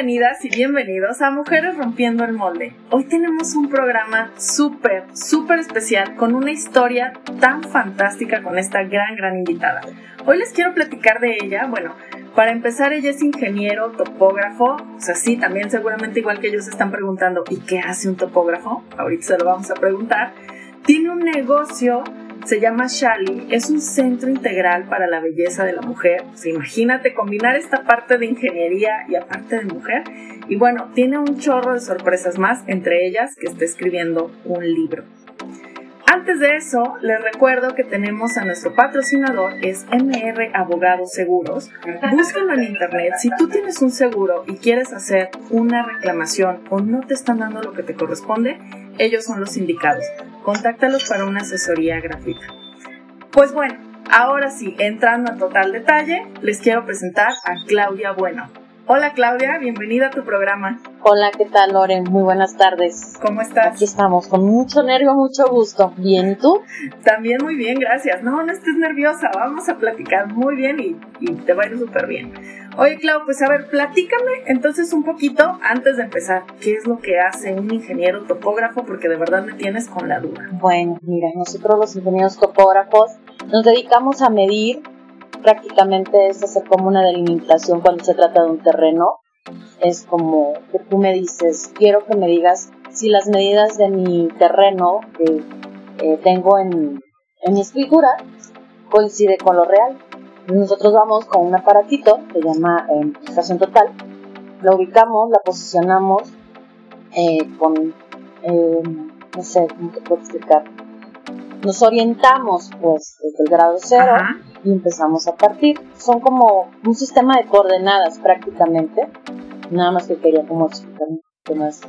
Bienvenidas y bienvenidos a Mujeres Rompiendo el Molde. Hoy tenemos un programa súper, súper especial con una historia tan fantástica con esta gran, gran invitada. Hoy les quiero platicar de ella. Bueno, para empezar, ella es ingeniero, topógrafo. O sea, sí, también seguramente igual que ellos están preguntando, ¿y qué hace un topógrafo? Ahorita se lo vamos a preguntar. Tiene un negocio se llama Shali, es un centro integral para la belleza de la mujer. imagínate combinar esta parte de ingeniería y aparte de mujer. Y bueno, tiene un chorro de sorpresas más, entre ellas que está escribiendo un libro. Antes de eso, les recuerdo que tenemos a nuestro patrocinador, es MR Abogados Seguros. Búsquenlo en internet. Si tú tienes un seguro y quieres hacer una reclamación o no te están dando lo que te corresponde, ellos son los indicados. Contáctalos para una asesoría gratuita. Pues bueno, ahora sí, entrando a total detalle, les quiero presentar a Claudia Bueno. Hola Claudia, bienvenida a tu programa. Hola, ¿qué tal Loren? Muy buenas tardes. ¿Cómo estás? Aquí estamos, con mucho nervio, mucho gusto. ¿Bien y tú? También muy bien, gracias. No, no estés nerviosa, vamos a platicar muy bien y, y te va a ir súper bien. Oye, Clau, pues a ver, platícame entonces un poquito antes de empezar. ¿Qué es lo que hace un ingeniero topógrafo? Porque de verdad me tienes con la duda. Bueno, mira, nosotros los ingenieros topógrafos nos dedicamos a medir prácticamente es hacer como una delimitación cuando se trata de un terreno. Es como que tú me dices, quiero que me digas si las medidas de mi terreno que eh, tengo en, en mi escritura coincide con lo real. Nosotros vamos con un aparatito que se llama eh, estación total, la ubicamos, la posicionamos eh, con, eh, no sé, ¿cómo te puedo explicar? Nos orientamos pues desde el grado cero y empezamos a partir. Son como un sistema de coordenadas prácticamente, nada más que quería como explicar más,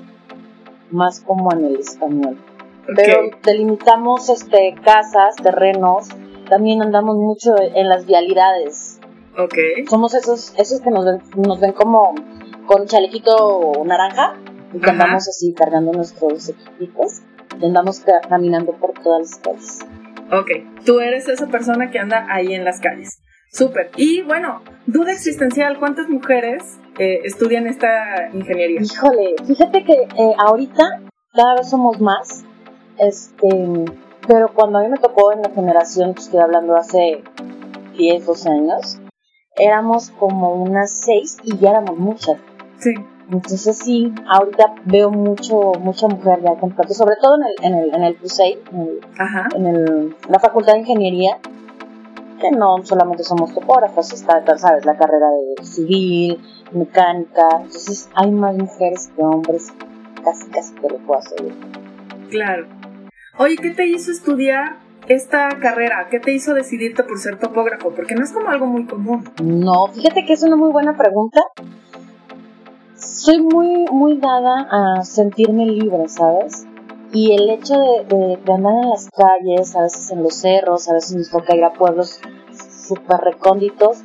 más como en el español. Pero delimitamos este, casas, terrenos, también andamos mucho en las vialidades. Okay. Somos esos, esos que nos ven, nos ven como con chalequito naranja y que andamos así cargando nuestros equipitos y andamos caminando por todas las calles. Ok, tú eres esa persona que anda ahí en las calles. Súper. Y bueno, duda existencial, ¿cuántas mujeres eh, estudian esta ingeniería? Híjole, fíjate que eh, ahorita cada vez somos más. Este, pero cuando a mí me tocó en la generación, que estoy hablando hace 10, 12 años, éramos como unas 6 y ya éramos muchas. Sí. Entonces sí, ahorita veo mucho, mucha mujer ya con sobre todo en el, en el, en el en, el, la Facultad de Ingeniería, que no solamente somos topógrafos, está, sabes, la carrera de civil, mecánica, entonces hay más mujeres que hombres, casi, casi que lo puedo hacer. Claro. Oye, ¿qué te hizo estudiar esta carrera? ¿Qué te hizo decidirte por ser topógrafo? Porque no es como algo muy común. No, fíjate que es una muy buena pregunta. Soy muy, muy dada a sentirme libre, ¿sabes? Y el hecho de, andar en las calles, a veces en los cerros, a veces nos toca ir a pueblos súper recónditos,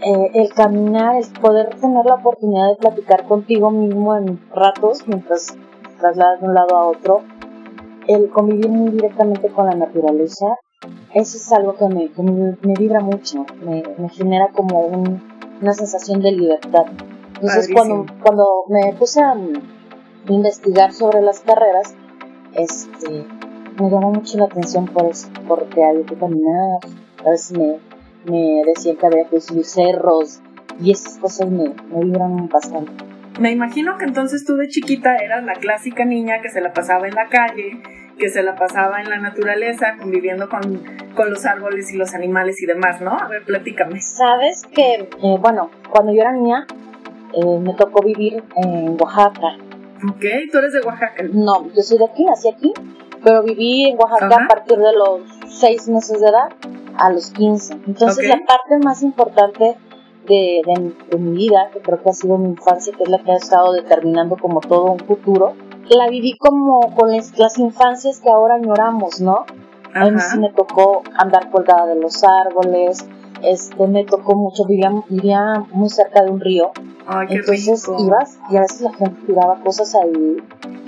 eh, el caminar, el poder tener la oportunidad de platicar contigo mismo en ratos mientras trasladas de un lado a otro, el convivir muy directamente con la naturaleza, eso es algo que me, me, vibra mucho, me, genera como una sensación de libertad. Entonces cuando, cuando me puse a investigar sobre las carreras, este, me llamó mucho la atención por eso, porque había que caminar, a veces me, me decían que había que subir cerros y esas cosas me, me vibran bastante. Me imagino que entonces tú de chiquita eras la clásica niña que se la pasaba en la calle, que se la pasaba en la naturaleza, conviviendo con, con los árboles y los animales y demás, ¿no? A ver, platícame. Sabes que, eh, bueno, cuando yo era niña, eh, me tocó vivir en Oaxaca. Ok, ¿tú eres de Oaxaca? No, yo soy de aquí, nací aquí, pero viví en Oaxaca a partir de los seis meses de edad a los 15. Entonces la parte más importante de, de, mi vida, que creo que ha sido mi infancia, que es la que ha estado determinando como todo un futuro, la viví como con las, infancias que ahora añoramos, ¿no? A mí sí me tocó andar colgada de los árboles, este, me tocó mucho, vivía, vivía muy cerca de un río, entonces ibas y a veces la gente tiraba cosas ahí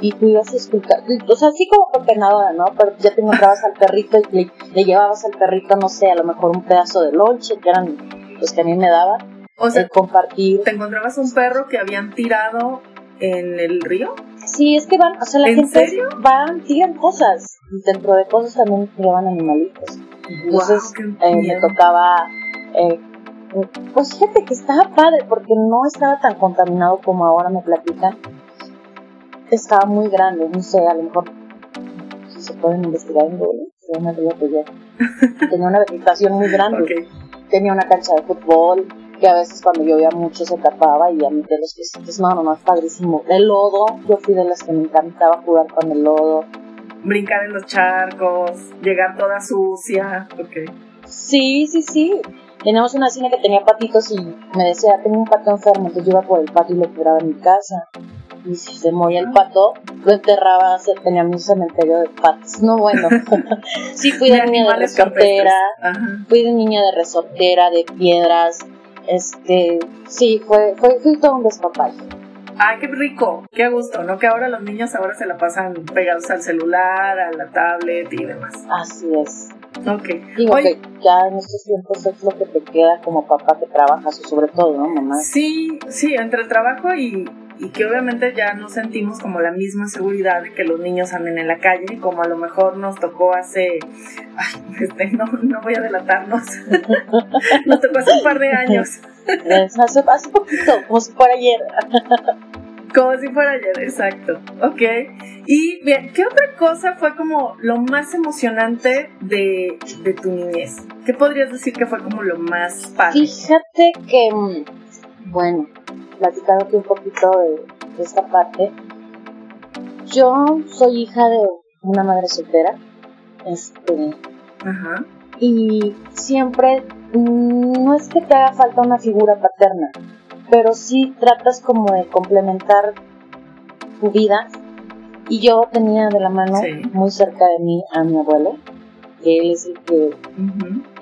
y tú ibas a escuchar, o sea, así como pepenadora, ¿no? Pero ya te encontrabas al perrito y le, llevabas al perrito, no sé, a lo mejor un pedazo de lonche, que eran los que a mí me daban. O sea, compartir. ¿Te encontrabas un perro que habían tirado en el río? Sí, es que van, o sea, la gente serio? van, tiran cosas. Dentro de cosas también llevan animalitos. Entonces eh, me tocaba, eh, pues fíjate que estaba padre porque no estaba tan contaminado como ahora me platican. Estaba muy grande, no sé, a lo mejor si se pueden investigar en Google, Tenía una vegetación muy grande. Tenía una cancha de fútbol, que a veces cuando llovía mucho se tapaba y a mí de los que no, no, no, es padrísimo. El lodo, yo fui de las que me encantaba jugar con el lodo. Brincar en los charcos, llegar toda sucia, ok. Sí, sí, sí. Teníamos una cine que tenía patitos y me decía, tengo un pato enfermo, entonces yo iba por el pato y lo curaba en mi casa. Y si se moría el pato, lo enterraba, tenía mi cementerio de patos. No, bueno. sí, fui de, niña de resortera, fui de niña de resortera, de piedras, este, sí, fue, fue, fue todo un despapalle. Ay, qué rico, qué gusto, ¿no? Que ahora los niños ahora se la pasan pegados al celular, a la tablet y demás. Así es. Ok. Digo que ya en estos tiempos es lo que te queda como papá que trabajas, sobre todo, ¿no, mamá? Sí, sí, entre el trabajo y, y que obviamente ya no sentimos como la misma seguridad de que los niños anden en la calle, como a lo mejor nos tocó hace, ay, este, no, no voy a delatarnos, nos tocó hace un par de años. hace, hace poquito, como si fuera ayer. Como si fuera ayer, exacto. Ok. Y bien, ¿qué otra cosa fue como lo más emocionante de, de tu niñez? ¿Qué podrías decir que fue como lo más padre? Fíjate que, mm, bueno, platicándote un poquito de, esta parte. Yo soy hija de una madre soltera, este, y siempre no es que te haga falta una figura paterna, pero sí tratas como de complementar tu vida. Y yo tenía de la mano muy cerca de mí a mi abuelo, que él es el que,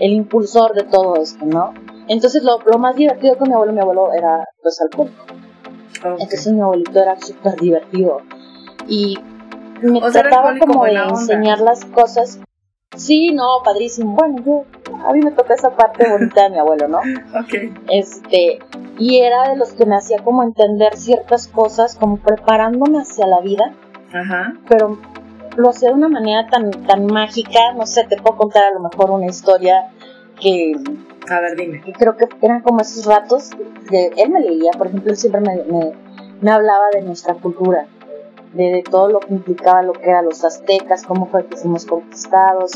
el impulsor de todo esto, ¿no? Entonces lo, lo, más divertido con mi abuelo, mi abuelo era pues alcohólico. Entonces mi abuelito era súper divertido. Y me trataba como de enseñar las cosas. Sí, no, padrísimo. Bueno, yo, a mí me toca esa parte bonita de mi abuelo, ¿no? Ok. Este, y era de los que me hacía como entender ciertas cosas, como preparándome hacia la vida. Ajá. Pero lo hacía de una manera tan, tan mágica, no sé, te puedo contar a lo mejor una historia que a ver, dime. Y creo que eran como esos ratos de él me leía, por ejemplo, él siempre me, me, hablaba de nuestra cultura, de, todo lo que implicaba lo que eran los aztecas, cómo fue que fuimos conquistados,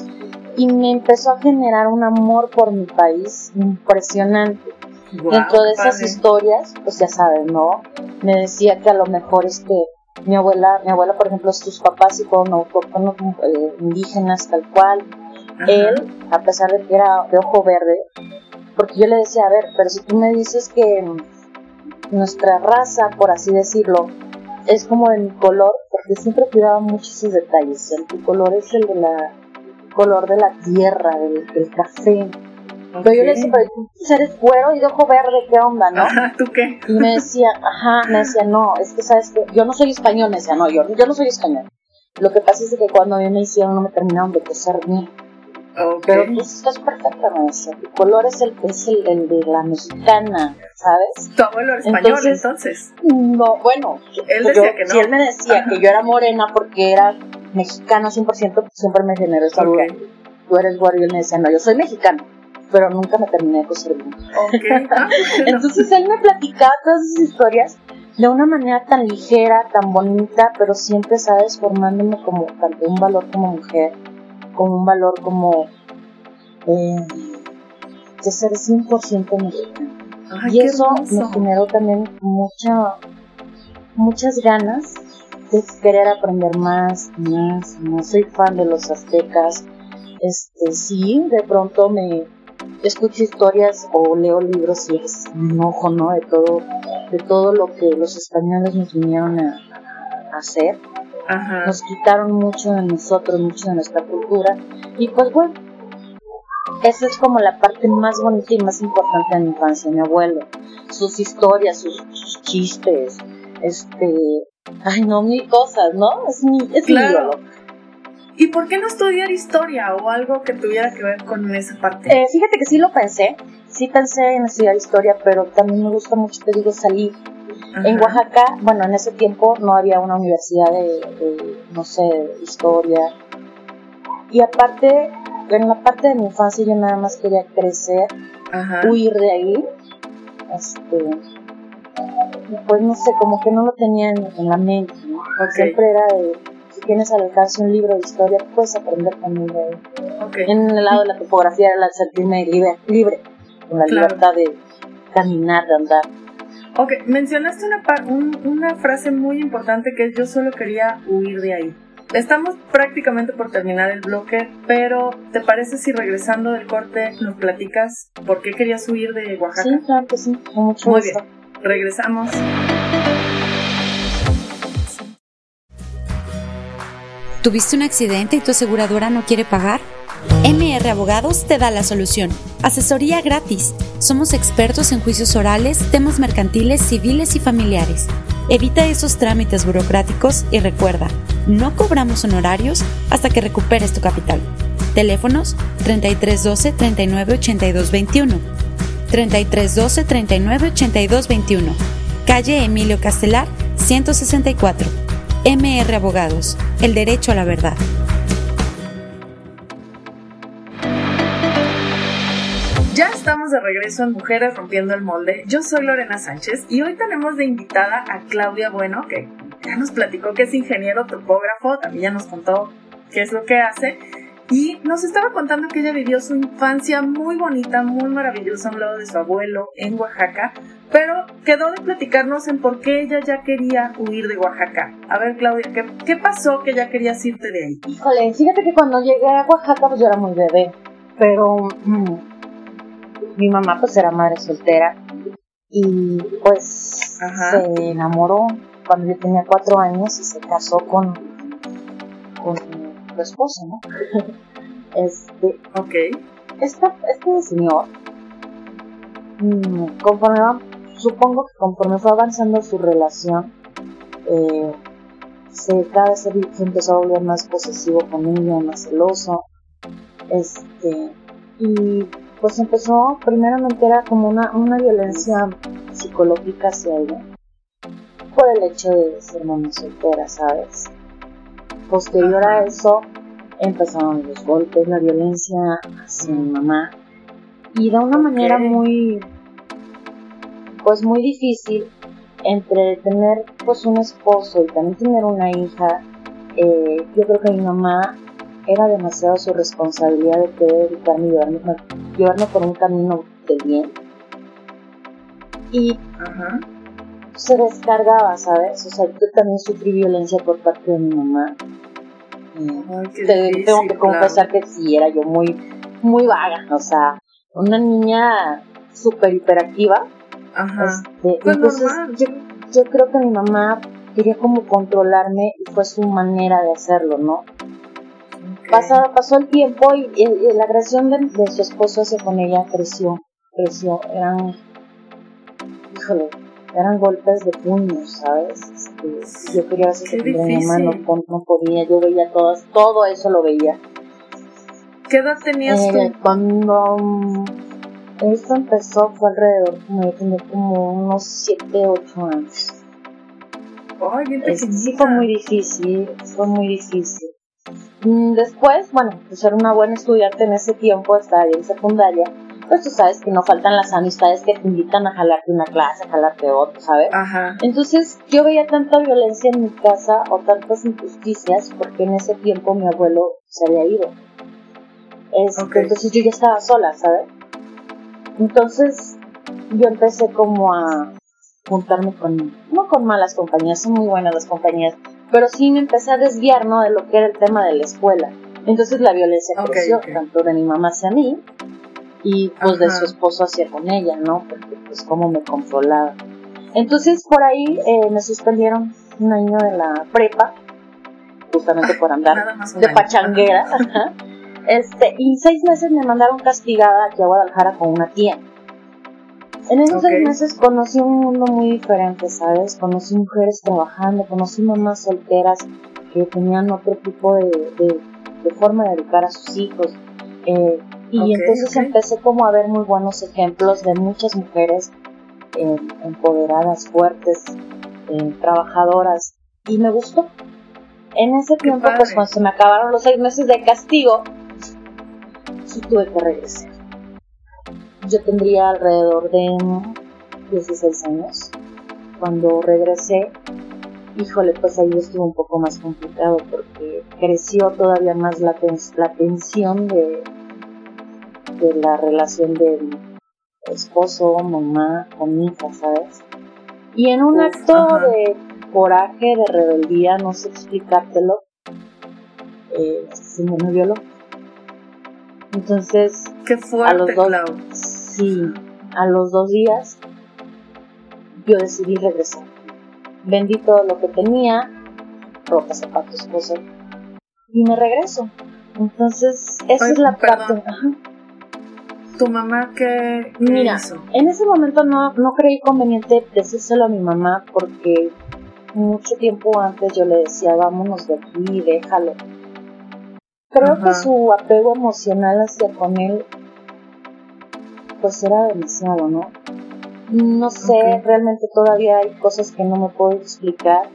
y me empezó a generar un amor por mi país impresionante. Dentro de esas historias, pues ya sabes, ¿no? Me decía que a lo mejor es que mi abuela, mi abuela, por ejemplo, sus papás y fueron autóctonos eh, indígenas tal cual, él, a pesar de que era de ojo verde, porque yo le decía, a ver, pero si tú me dices que nuestra raza, por así decirlo, es como mi color, porque siempre cuidaba mucho esos detalles. El color es el de la color de la tierra, del, café. Pero yo le decía, pero tú eres cuero y de ojo verde, ¿qué onda, no? ¿tú qué? Y me decía, ajá, me decía, no, es que sabes que yo no soy español, me decía, no, yo, yo no soy español. Lo que pasa es que cuando a mí me hicieron no me terminaron de coser bien. Pero pues estás perfecta, maestra. Tu color es el, es el, de la mexicana, ¿sabes? Tu abuelo era español, entonces. No, bueno. Él decía que no. Si él me decía que yo era morena porque era mexicano 100%, pues siempre me generó esa duda. Tú eres güero y él me decía, no, yo soy mexicano. Pero nunca me terminé de coser bien. Ah, entonces él me platicaba todas esas historias de una manera tan ligera, tan bonita, pero siempre, ¿sabes? Formándome como tanto un valor como mujer con un valor como eh, de ser 100% mexicano. y eso me generó también mucha, muchas ganas de querer aprender más, más, más. Soy fan de los aztecas. Este, sí, de pronto me escucho historias o leo libros y es un ojo, ¿no? De todo, de todo lo que los españoles nos vinieron a, a hacer nos quitaron mucho de nosotros, mucho de nuestra cultura. Y pues bueno, esa es como la parte más bonita y más importante de mi infancia, mi abuelo. Sus historias, sus, chistes, este, ay no, mil cosas, ¿no? Es mi, es claro. ¿Y por qué no estudiar historia o algo que tuviera que ver con esa parte? Eh, fíjate que sí lo pensé, sí pensé en estudiar historia, pero también me gusta mucho, te digo, salir. En Oaxaca, bueno, en ese tiempo no había una universidad de, no sé, historia. Y aparte, en la parte de mi infancia yo nada más quería crecer, huir de ahí. Este, pues no sé, como que no lo tenía en, la mente, ¿no? Siempre era de, si tienes al alcance un libro de historia, puedes aprender también de ahí. En el lado de la topografía era el sentirme libre, libre con la libertad de caminar, de andar. Ok, mencionaste una, una frase muy importante que es yo solo quería huir de ahí. Estamos prácticamente por terminar el bloque, pero ¿te parece si regresando del corte nos platicas por qué querías huir de Oaxaca? Sí, claro que sí, mucho Muy bien, regresamos. ¿Tuviste un accidente y tu aseguradora no quiere pagar? MR Abogados te da la solución. Asesoría gratis. Somos expertos en juicios orales, temas mercantiles, civiles y familiares. Evita esos trámites burocráticos y recuerda, no cobramos honorarios hasta que recuperes tu capital. Teléfonos 3312 398221 3312 398221 Calle Emilio Castelar, 164. MR Abogados. El derecho a la verdad. Estamos de regreso en Mujeres Rompiendo el Molde. Yo soy Lorena Sánchez y hoy tenemos de invitada a Claudia Bueno, que ya nos platicó que es ingeniero topógrafo, también ya nos contó qué es lo que hace. Y nos estaba contando que ella vivió su infancia muy bonita, muy maravillosa a un lado de su abuelo en Oaxaca, pero quedó de platicarnos en por qué ella ya quería huir de Oaxaca. A ver, Claudia, ¿qué, qué pasó que ya querías irte de ahí? Híjole, fíjate que cuando llegué a Oaxaca pues yo era muy bebé, pero mm, mi mamá pues era madre soltera y pues se enamoró cuando yo tenía cuatro años y se casó con, con su esposo, ¿no? este, ok. este señor, mm, conforme supongo que conforme fue avanzando su relación, eh, se, cada vez se, empezó a volver más posesivo con ella, más celoso, este, y pues empezó, primeramente era como una, una violencia psicológica hacia ella, por el hecho de ser mamá soltera, ¿sabes? Posterior a eso, empezaron los golpes, la violencia hacia mi mamá, y de una manera muy, pues muy difícil, entre tener pues un esposo y también tener una hija, eh, yo creo que mi mamá era demasiado su responsabilidad de poder educarme y llevarme, por un camino de bien. Y se descargaba, ¿sabes? O sea, yo también sufrí violencia por parte de mi mamá. tengo que confesar que sí, era yo muy, muy vaga, o sea, una niña súper hiperactiva. Ajá. Este, entonces, yo, yo creo que mi mamá quería como controlarme y fue su manera de hacerlo, ¿no? Pasó el tiempo y, la agresión de, su esposo hacia con ella creció, creció, eran, híjole, eran golpes de puños, ¿sabes? Este, yo quería hacer mi mamá no, podía, yo veía todas, todo eso lo veía. ¿Qué edad tenías eh, Cuando um, esto empezó fue alrededor, como yo tenía como unos 7, 8 años. Sí, fue muy difícil, fue muy difícil. Mm, después, bueno, pues ser una buena estudiante en ese tiempo, estaba en secundaria, pues tú sabes que no faltan las amistades que te invitan a jalarte una clase, a jalarte otra, ¿sabes? Ajá. Entonces yo veía tanta violencia en mi casa o tantas injusticias porque en ese tiempo mi abuelo se había ido. Este, entonces yo ya estaba sola, ¿sabes? Entonces yo empecé como a juntarme con, no con malas compañías, son muy buenas las compañías, pero sí me empecé a desviar, ¿no? De lo que era el tema de la escuela. Entonces la violencia creció, tanto de mi mamá hacia mí, y pues de su esposo hacia con ella, ¿no? Porque pues cómo me controlaba. Entonces por ahí eh, me suspendieron un año de la prepa, justamente por andar de pachanguera. Este, y seis meses me mandaron castigada aquí a Guadalajara con una tía. En esos seis meses conocí un mundo muy diferente, ¿sabes? Conocí mujeres trabajando, conocí mamás solteras que tenían otro tipo de, forma de educar a sus hijos. Eh, y entonces empecé como a ver muy buenos ejemplos de muchas mujeres eh, empoderadas, fuertes, eh, trabajadoras. Y me gustó. En ese tiempo, pues cuando se me acabaron los seis meses de castigo, sí tuve que regresar. Yo tendría alrededor de 16 años. Cuando regresé, híjole, pues ahí estuvo un poco más complicado porque creció todavía más la, la tensión de, de la relación del esposo, mamá con hija, ¿sabes? Y en un acto de coraje, de rebeldía, no sé explicártelo, eh, se me violó. Entonces, Qué fuerte, a los dos, sí, a los dos días yo decidí regresar. Vendí todo lo que tenía, ropa, zapatos, cosas, y me regreso. Entonces, esa es la parte. ¿Tu mamá qué, Mira, en ese momento no, no creí conveniente decírselo a mi mamá porque mucho tiempo antes yo le decía, vámonos de aquí, déjalo. Creo que su apego emocional hacia con él pues era demasiado, ¿no? No sé, realmente todavía hay cosas que no me puedo explicar.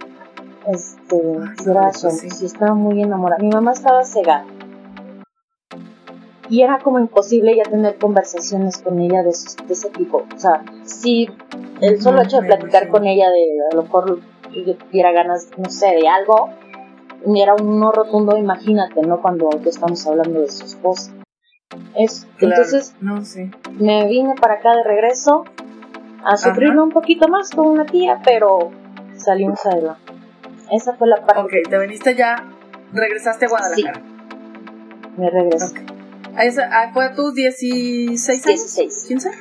Este, si era eso, si estaba muy enamorada. Mi mamá estaba cegada y era como imposible ya tener conversaciones con ella de, ese tipo. O sea, si el solo hecho de platicar con ella de a lo mejor yo tuviera ganas, no sé, de algo, era un no rotundo, imagínate, ¿no? Cuando estamos hablando de su esposa. Es, entonces, no, sé. me vine para acá de regreso a sufrirlo un poquito más con una tía, pero salimos adelante. Esa fue la parte. Ok, te viniste ya, regresaste a Guadalajara. Sí, me regresé. Ah, ¿Fue a tus 16 años? 16. ¿15?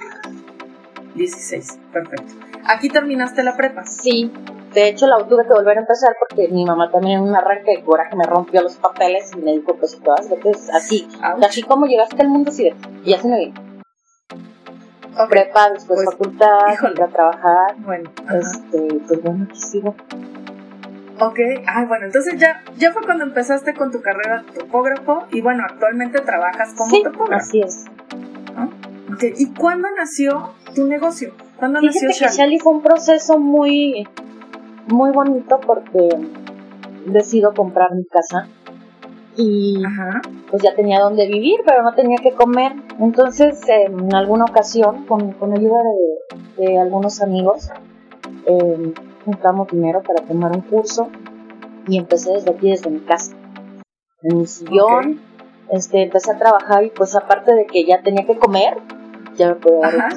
16, perfecto. ¿Aquí terminaste la prepa? Sí, de hecho la tuve que volver a empezar porque mi mamá también en un arranque de coraje me rompió los papeles y me dijo pues todas veces así, así como llegaste al mundo así y así me vino. Prepa, después pues, facultad, ir a trabajar. Bueno, este, pues bueno, aquí sigo. Ok, ah, bueno, entonces ya, ya fue cuando empezaste con tu carrera de topógrafo y bueno, actualmente trabajas como sí, topógrafo. Así es. Okay. ¿Y cuándo nació tu negocio? ¿Cuándo Fíjate nació que fue un proceso muy, muy bonito porque decido comprar mi casa y pues ya tenía donde vivir, pero no tenía que comer. Entonces, en alguna ocasión, con, con ayuda de, de algunos amigos, eh, juntamos dinero para tomar un curso y empecé desde aquí, desde mi casa. En mi sillón, este, empecé a trabajar y pues aparte de que ya tenía que comer, ya me podía dar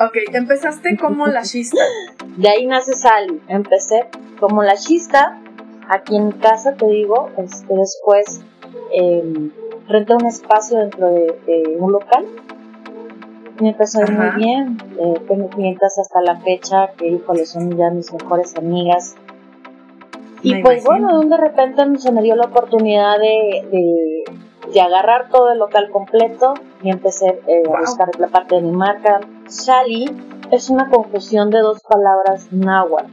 Ok, empezaste como la chista. De ahí nace Sally. Empecé como la chista, aquí en casa, te digo, este, después eh, renté un espacio dentro de un local me empezó a ir muy bien. Eh, tengo clientes hasta la fecha que, híjole, son ya mis mejores amigas. Y pues bueno, de repente se me dio la oportunidad de, de, agarrar todo el local completo y empecé eh, a buscar la parte de mi marca. Shali es una confusión de dos palabras náhuatl.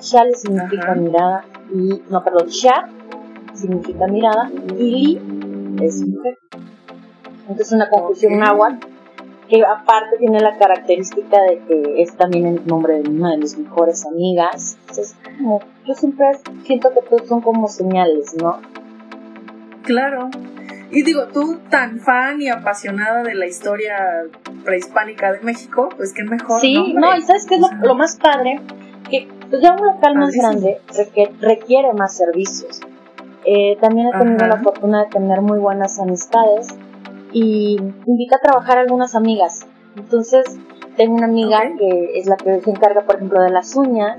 Shali significa mirada y, no, perdón, Sha significa mirada y Li es mujer. Entonces una confusión náhuatl que aparte tiene la característica de que es también el nombre de una de mis mejores amigas. Entonces, como, yo siempre siento que todos son como señales, ¿no? Claro. Y digo, tú tan fan y apasionada de la historia prehispánica de México, pues qué mejor. Sí, no, y sabes qué es lo, más padre, que pues ya un local más grande requiere, más servicios. Eh, también he tenido la fortuna de tener muy buenas amistades y invita a trabajar a algunas amigas. Entonces, tengo una amiga que es la que se encarga, por ejemplo, de las uñas.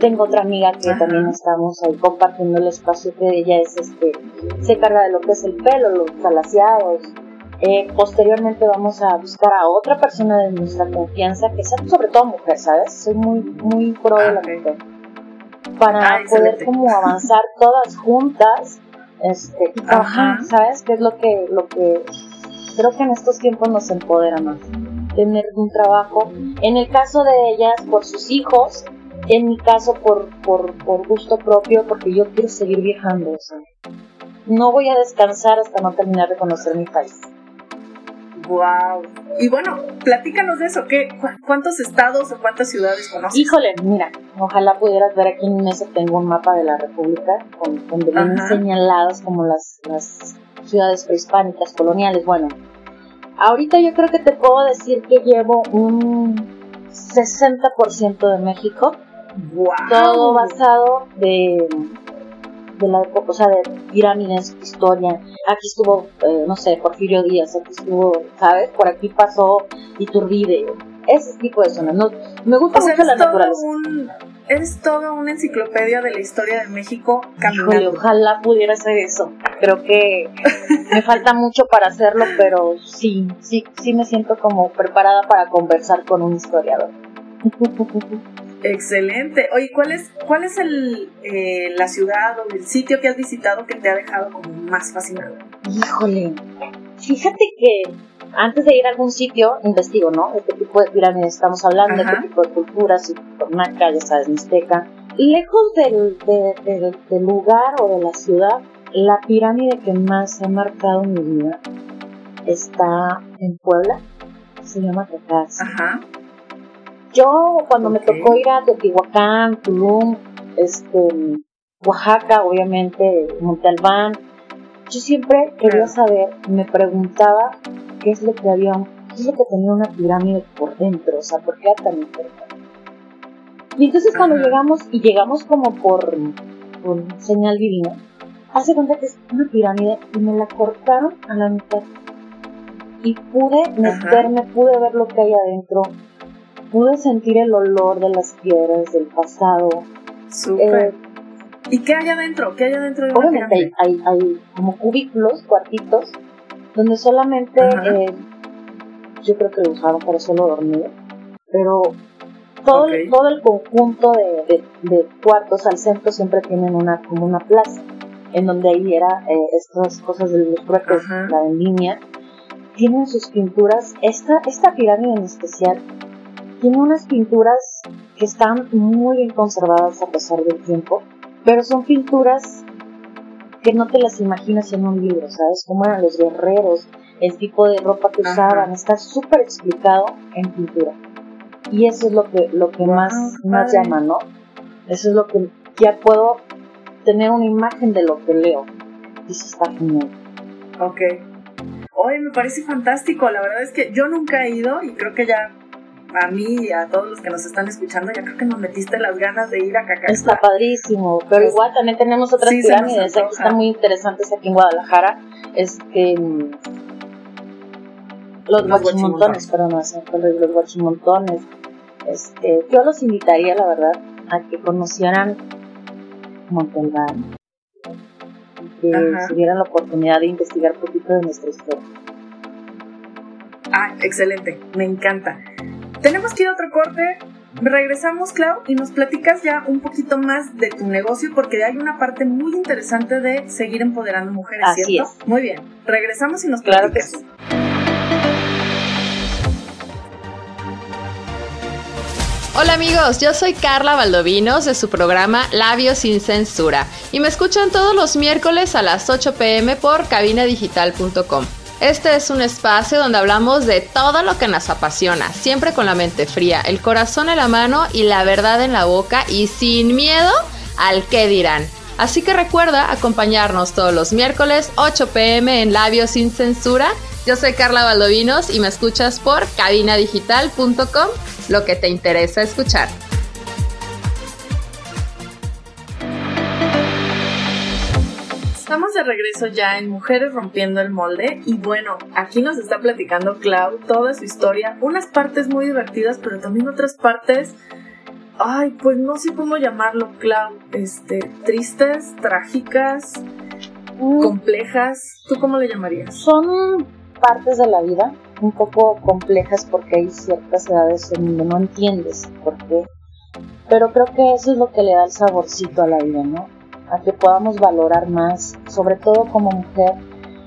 Tengo otra amiga que también estamos ahí compartiendo el espacio que ella es, este, se encarga de lo que es el pelo, los palaciados. Eh, posteriormente vamos a buscar a otra persona de nuestra confianza, que sea sobre todo mujer, ¿sabes? Soy muy, muy pro de la mujer. para ah, poder como avanzar todas juntas este, y trabajar, ¿sabes? Que es lo que, lo que creo que en estos tiempos nos empodera más. Tener un trabajo, en el caso de ellas, por sus hijos, en mi caso por, por, por gusto propio, porque yo quiero seguir viajando. O sea, no voy a descansar hasta no terminar de conocer mi país. Wow. Y bueno, platícanos de eso. ¿Qué, ¿Cuántos estados o cuántas ciudades conoces? Híjole, mira, ojalá pudieras ver aquí en mi mesa tengo un mapa de la República con, donde vienen señaladas como las, las ciudades prehispánicas, coloniales. Bueno, ahorita yo creo que te puedo decir que llevo un 60% de México. Wow. Todo basado de de la o sea, de pirámides, historia. Aquí estuvo, eh, no sé, Porfirio Díaz, aquí estuvo, ¿sabes? Por aquí pasó Iturbide, ese tipo de zonas. No, me gusta mucho la naturaleza. Un, es toda una enciclopedia de la historia de México caminando. ojalá pudiera hacer eso. Creo que me falta mucho para hacerlo, pero sí, sí, sí me siento como preparada para conversar con un historiador. Excelente. Oye, ¿cuál es, cuál es el, eh, la ciudad o el sitio que has visitado que te ha dejado como más fascinado? Híjole, fíjate que antes de ir a algún sitio, investigo, ¿no? De qué tipo de pirámides estamos hablando, de qué tipo de culturas, Tornaca, ya sabes, Mixteca. Lejos del, del, lugar o de la ciudad, la pirámide que más ha marcado mi vida está en Puebla, se llama Tecas. Ajá. Yo cuando me tocó ir a Teotihuacán, Tulum, este, Oaxaca, obviamente, Monte Albán, yo siempre quería saber, me preguntaba qué es lo que había, qué es lo que tenía una pirámide por dentro, o sea, por qué era tan importante. Y entonces cuando llegamos, y llegamos como por, por señal divina, hace cuenta que es una pirámide y me la cortaron a la mitad. Y pude meterme, pude ver lo que hay adentro, pude sentir el olor de las piedras del pasado. Súper. Eh, ¿Y qué hay adentro? ¿Qué hay adentro de Obviamente hay, hay, como cubículos, cuartitos, donde solamente eh, yo creo que lo usaron para solo dormir, pero todo, el, todo el conjunto de, de, cuartos al centro siempre tienen una como una plaza, en donde ahí era eh, estas cosas de los proyectos, la línea, tienen sus pinturas, esta, esta pirámide en especial tiene unas pinturas que están muy bien conservadas a pesar del tiempo, pero son pinturas que no te las imaginas en un libro, ¿sabes? Cómo eran los guerreros, el tipo de ropa que usaban, está súper explicado en pintura. Y eso es lo que, lo que más, más llama, ¿no? Eso es lo que ya puedo tener una imagen de lo que leo. Y eso está genial. Ok. Hoy me parece fantástico. La verdad es que yo nunca he ido y creo que ya a mí y a todos los que nos están escuchando, ya creo que nos metiste las ganas de ir a Cacá. Está padrísimo, pero pues, igual también tenemos otras pirámides aquí están muy interesantes aquí en Guadalajara. Este los, los guachimontones, perdón, los guachimontones. Este, yo los invitaría, la verdad, a que conocieran Montalbán y que tuvieran la oportunidad de investigar un poquito de nuestra historia. Ah, excelente, me encanta. Tenemos que ir a otro corte. Regresamos, Clau, y nos platicas ya un poquito más de tu negocio porque hay una parte muy interesante de seguir empoderando mujeres, Así ¿cierto? Es. Muy bien. Regresamos y nos platicas. Claro Hola amigos, yo soy Carla Valdovinos de su programa Labios sin Censura y me escuchan todos los miércoles a las 8 pm por cabinadigital.com. Este es un espacio donde hablamos de todo lo que nos apasiona, siempre con la mente fría, el corazón en la mano y la verdad en la boca y sin miedo al qué dirán. Así que recuerda acompañarnos todos los miércoles 8 pm en Labios sin Censura. Yo soy Carla Valdovinos y me escuchas por cabinadigital.com, lo que te interesa escuchar. Estamos de regreso ya en Mujeres Rompiendo el Molde y bueno, aquí nos está platicando Clau toda su historia, unas partes muy divertidas, pero también otras partes, ay, pues no sé cómo llamarlo, Clau, este, tristes, trágicas, mm. complejas, ¿tú cómo le llamarías? Son partes de la vida un poco complejas porque hay ciertas edades en donde no entiendes por qué Pero creo que eso es lo que le da el saborcito a la vida, ¿no? A que podamos valorar más, sobre todo como mujer,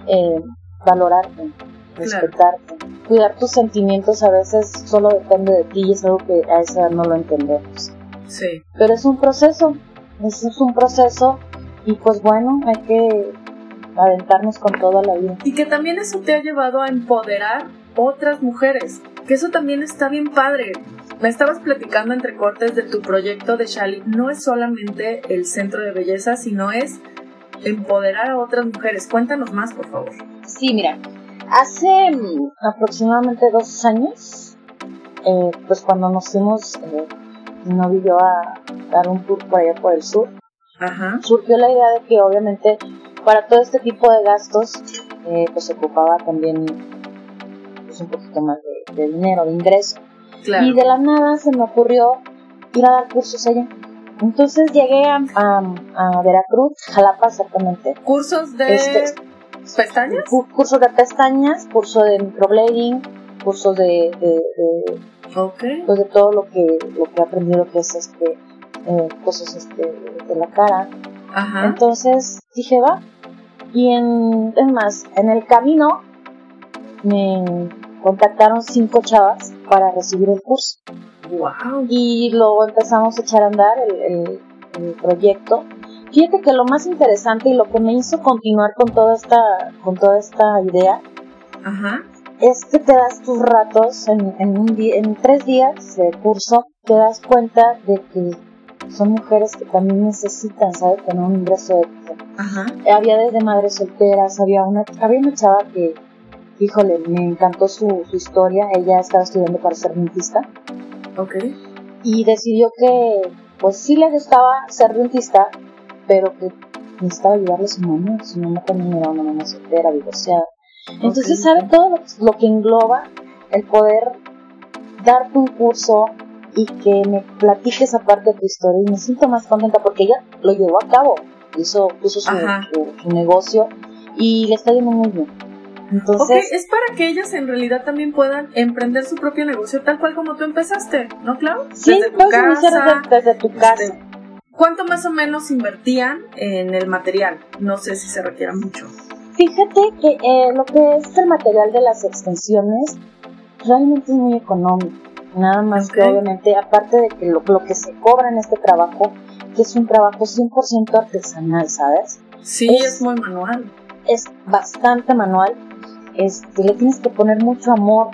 eh, valorarte, respetarte. Cuidar tus sentimientos a veces solo depende de ti y es algo que a esa edad no lo entendemos. Sí. Pero es un proceso, es un proceso y pues bueno, hay que aventarnos con toda la vida. Y que también eso te ha llevado a empoderar otras mujeres, que eso también está bien padre. Me estabas platicando entre cortes de tu proyecto de Shali. No es solamente el centro de belleza, sino es empoderar a otras mujeres. Cuéntanos más, por favor. Sí, mira, hace mm, aproximadamente dos años, eh, pues cuando nos fuimos, eh, mi novio y yo a dar un tour por allá por el sur, Ajá. surgió la idea de que obviamente para todo este tipo de gastos eh, pues ocupaba también pues, un poquito más de, de dinero, de ingreso. Claro. Y de la nada se me ocurrió ir a dar cursos allá. Entonces llegué a, a, a Veracruz, Jalapa exactamente. ¿Cursos de Este- pestañas? Cu- Cursos de pestañas, curso de microblading, cursos de, de, de, pues de todo lo que, lo que he aprendido que es este, eh, cosas este, de la cara. Ajá. Entonces dije, va. Y en, es más, en el camino me contactaron cinco chavas para recibir el curso. Wow. Y luego empezamos a echar a andar el, el- el proyecto. Fíjate que lo más interesante y lo que me hizo continuar con toda esta, con toda esta idea Ajá. es que te das tus ratos en, en, un día, en tres días de curso, te das cuenta de que son mujeres que también necesitan, ¿sabes? Tener un ingreso extra. Ajá. había desde madres solteras, había una, había una chava que, híjole, me encantó su, su historia, ella estaba estudiando para ser dentista Ok. y decidió que, pues sí le gustaba ser dentista, pero que necesitaba ayudarle a su mamá, su mamá también era una mamá soltera, divorciada. Entonces, ¿sabe todo lo, lo que engloba el poder darte un curso y que me platiques aparte de tu historia? Y me siento más contenta porque ella lo llevó a cabo, hizo, puso su, su- su negocio y le está yendo muy bien. Ok, Entonces, es para que ellas en realidad también puedan emprender su propio negocio tal cual como tú empezaste, ¿no, Clau? sí, Desde tu casa. desde, tu casa. este, ¿Cuánto más o menos invertían en el material? No sé si se requiera mucho. Fíjate que eh, lo que es el material de las extensiones realmente es muy económico. Nada más que Ok. obviamente, aparte de que lo, lo que se cobra en este trabajo, que es un trabajo 100% artesanal, ¿sabes? Sí, Es- es, muy manual. Es bastante manual. Este, le tienes que poner mucho amor,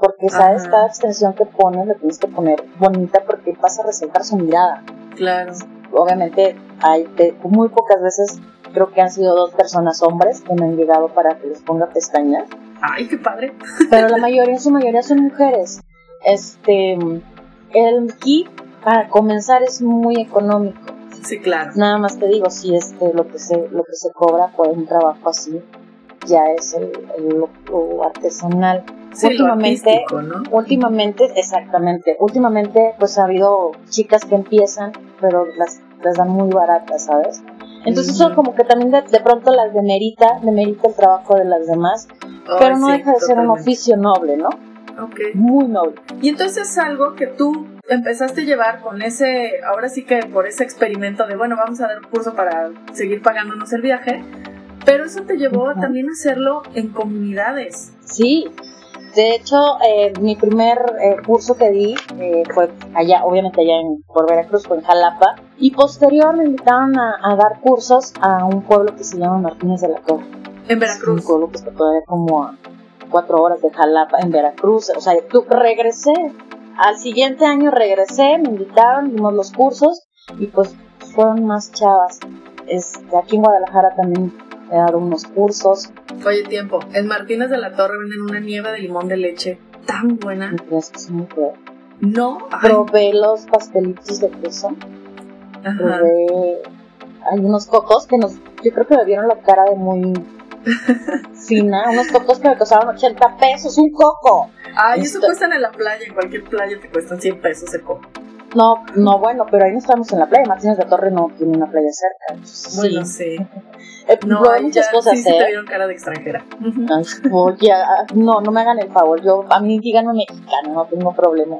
porque, ¿sabes? Ajá. Cada extensión que pones le tienes que poner bonita porque vas a resaltar su mirada. Claro. Obviamente, hay muy pocas veces, creo que han sido dos personas hombres que me han llegado para que les ponga pestañas. Ay, qué padre. pero la mayoría, en su mayoría son mujeres. Este, el kit para comenzar es muy económico. Sí, claro. Nada más te digo, si este lo que se lo que se cobra por un trabajo así ya es el, el- lo, artesanal. Sí, últimamente, ¿no? últimamente, exactamente, últimamente pues ha habido chicas que empiezan, pero las, las dan muy baratas, ¿sabes? Entonces eso como que también de, de pronto las demerita, demerita el trabajo de las demás, pero Ay, no sí, deja de ser un totalmente. oficio noble, ¿no? Ok. Muy noble. Y entonces es algo que tú empezaste a llevar con ese, ahora sí que por ese experimento de, bueno, vamos a dar un curso para seguir pagándonos el viaje, pero eso te llevó Ujú. también a hacerlo en comunidades. Sí, de hecho, eh, mi primer eh, curso que di eh, fue allá, obviamente allá en, por Veracruz, fue en Jalapa, y posterior me invitaron a, a dar cursos a un pueblo que se llama Martínez de la Torre. En Un Veracruz. pueblo que está todavía como a cuatro horas de Jalapa, en Veracruz. O sea, tú regresé. Al siguiente año regresé, me invitaron, dimos los cursos y pues fueron más chavas. Este, aquí en Guadalajara también he dado unos cursos. Oye, tiempo. En Martínez de la Torre venden una nieve de limón de leche tan buena. ¿Me crees que es muy feo? No. Ay, Probé los pastelitos de queso. ajá. Probé. Hay unos cocos que nos. Yo creo que me vieron la cara de muy fina. Unos cocos que me costaron 80 pesos. Un coco. Ay, eso Esto- cuestan en la playa. En cualquier playa te cuestan 100 pesos el coco. No, no, bueno, pero ahí no estamos en la playa. Martínez de Torre no tiene una playa cerca. Sí. Bueno, sí. Eh, No, ahí muchas ya cosas, sí, sí te ¿eh? vieron cara de extranjera. Ay, oye, ah, no, no me hagan el favor. Yo, a mí díganme mexicano, no tengo problema.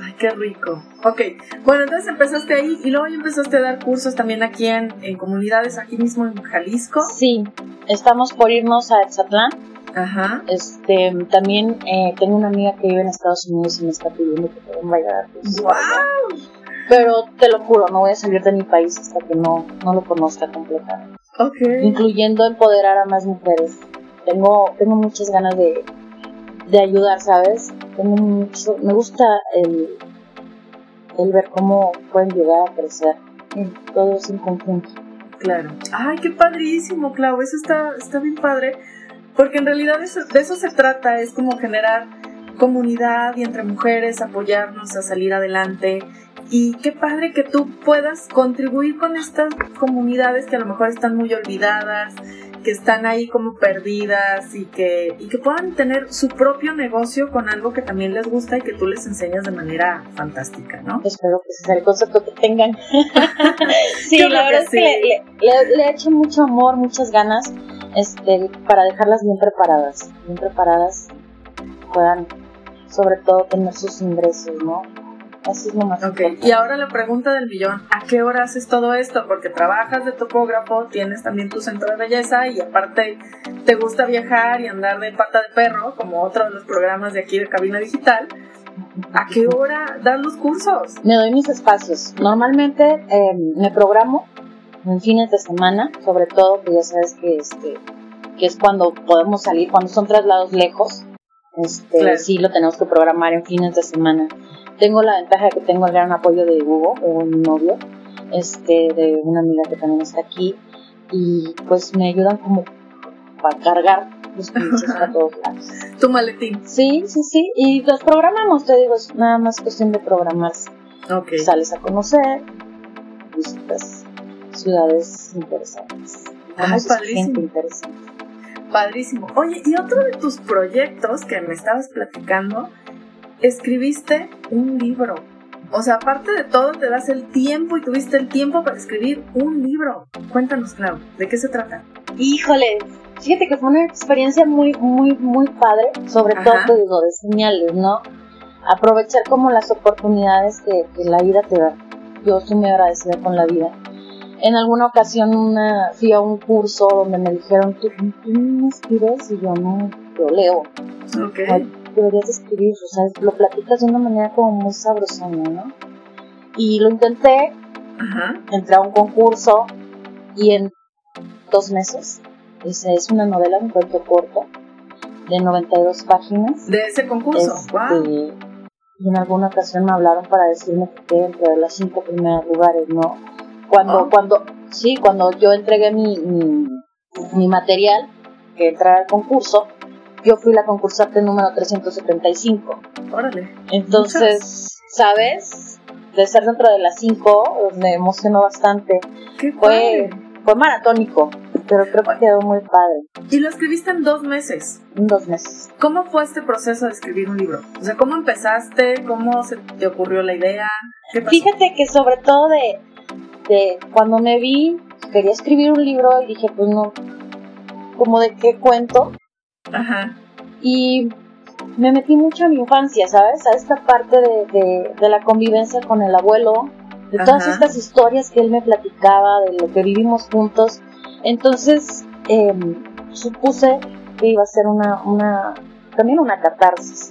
Ay, qué rico. Ok, bueno, entonces empezaste ahí y luego ya empezaste a dar cursos también aquí en, en comunidades, aquí mismo en Jalisco. Sí, estamos por irnos a Etzatlán. Ajá. Este, también eh, tengo una amiga que vive en Estados Unidos y me está pidiendo que a dar cursos. ¡Wow! Pero te lo juro, no voy a salir de mi país hasta que no, no lo conozca completamente. Ok. Incluyendo empoderar a más mujeres. Tengo, tengo muchas ganas de, de ayudar, ¿sabes? Tengo mucho, me gusta el, el ver cómo pueden llegar a crecer. Todos en conjunto. Claro. Ay, qué padrísimo, Clau. Eso está, está bien padre. Porque en realidad eso- de eso se trata, es como generar comunidad y entre mujeres apoyarnos a salir adelante. Y qué padre que tú puedas contribuir con estas comunidades que a lo mejor están muy olvidadas, que están ahí como perdidas y que, y que puedan tener su propio negocio con algo que también les gusta y que tú les enseñas de manera fantástica, ¿no? Espero que ese sea el concepto que tengan. sí, Yo la verdad que es que le, le- le he hecho mucho amor, muchas ganas este, para dejarlas bien preparadas. Bien preparadas, puedan sobre todo tener sus ingresos, ¿no? Así es lo más Ok, importante. y ahora la pregunta del millón, ¿a qué hora haces todo esto? Porque trabajas de topógrafo, tienes también tu centro de belleza y aparte te gusta viajar y andar de pata de perro, como otro de los programas de aquí de Cabina Digital. ¿A qué hora das los cursos? Me doy mis espacios. Normalmente eh, me programo en fines de semana, sobre todo que ya sabes que este que es cuando podemos salir, cuando son traslados lejos, este Claro. sí lo tenemos que programar en fines de semana. Tengo la ventaja de que tengo el gran apoyo de Hugo, mi novio, este, de una amiga que también está aquí, y pues me ayudan como para cargar los pinches a todos lados. Tu maletín. Sí, sí, sí, y los programamos, te digo, es nada más cuestión de programarse Ok. sales a conocer, visitas ciudades interesantes, Ay, conoces padrísimo. gente interesante. Padrísimo. Oye, y otro de tus proyectos que me estabas platicando, escribiste un libro. O sea, aparte de todo, te das el tiempo y tuviste el tiempo para escribir un libro. Cuéntanos, Clau, ¿de qué se trata? Híjole, fíjate que fue una experiencia muy, muy, muy padre, sobre Ajá. todo te digo, de señales, ¿no? Aprovechar como las oportunidades que, que la vida te da. Yo estoy muy agradecida con la vida. En alguna ocasión una, fui a un curso donde me dijeron, ¿tú, tú no escribes? Y yo no, yo leo. Ok. Deberías escribir, o sea, lo platicas de una manera como muy sabrosona, ¿no? Y lo intenté, Ajá. entré a un concurso y en dos meses, esa es una novela, un cuento corto, de 92 páginas. De ese concurso. Este, Wow. Y en alguna ocasión me hablaron para decirme que quedé dentro de los cinco primeros lugares, ¿no? Cuando, Oh. cuando, sí, cuando yo entregué mi, mi, mi material, que entrara al concurso, yo fui la concursante número 375. Órale. Entonces, ¿sabes? De ser dentro de las cinco, me emocionó bastante. Qué Fue, padre. fue maratónico, pero creo que quedó muy padre. Y lo escribiste en dos meses. En dos meses. ¿Cómo fue este proceso de escribir un libro? O sea, ¿cómo empezaste? ¿Cómo se te ocurrió la idea? ¿Qué pasó? Fíjate que sobre todo de, de cuando me vi, quería escribir un libro y dije, pues no, como de qué cuento. Ajá. Y me metí mucho en mi infancia, ¿sabes? A esta parte de, de, de la convivencia con el abuelo, de todas Ajá. estas historias que él me platicaba, de lo que vivimos juntos. Entonces, eh, supuse que iba a ser una, una, también una catarsis.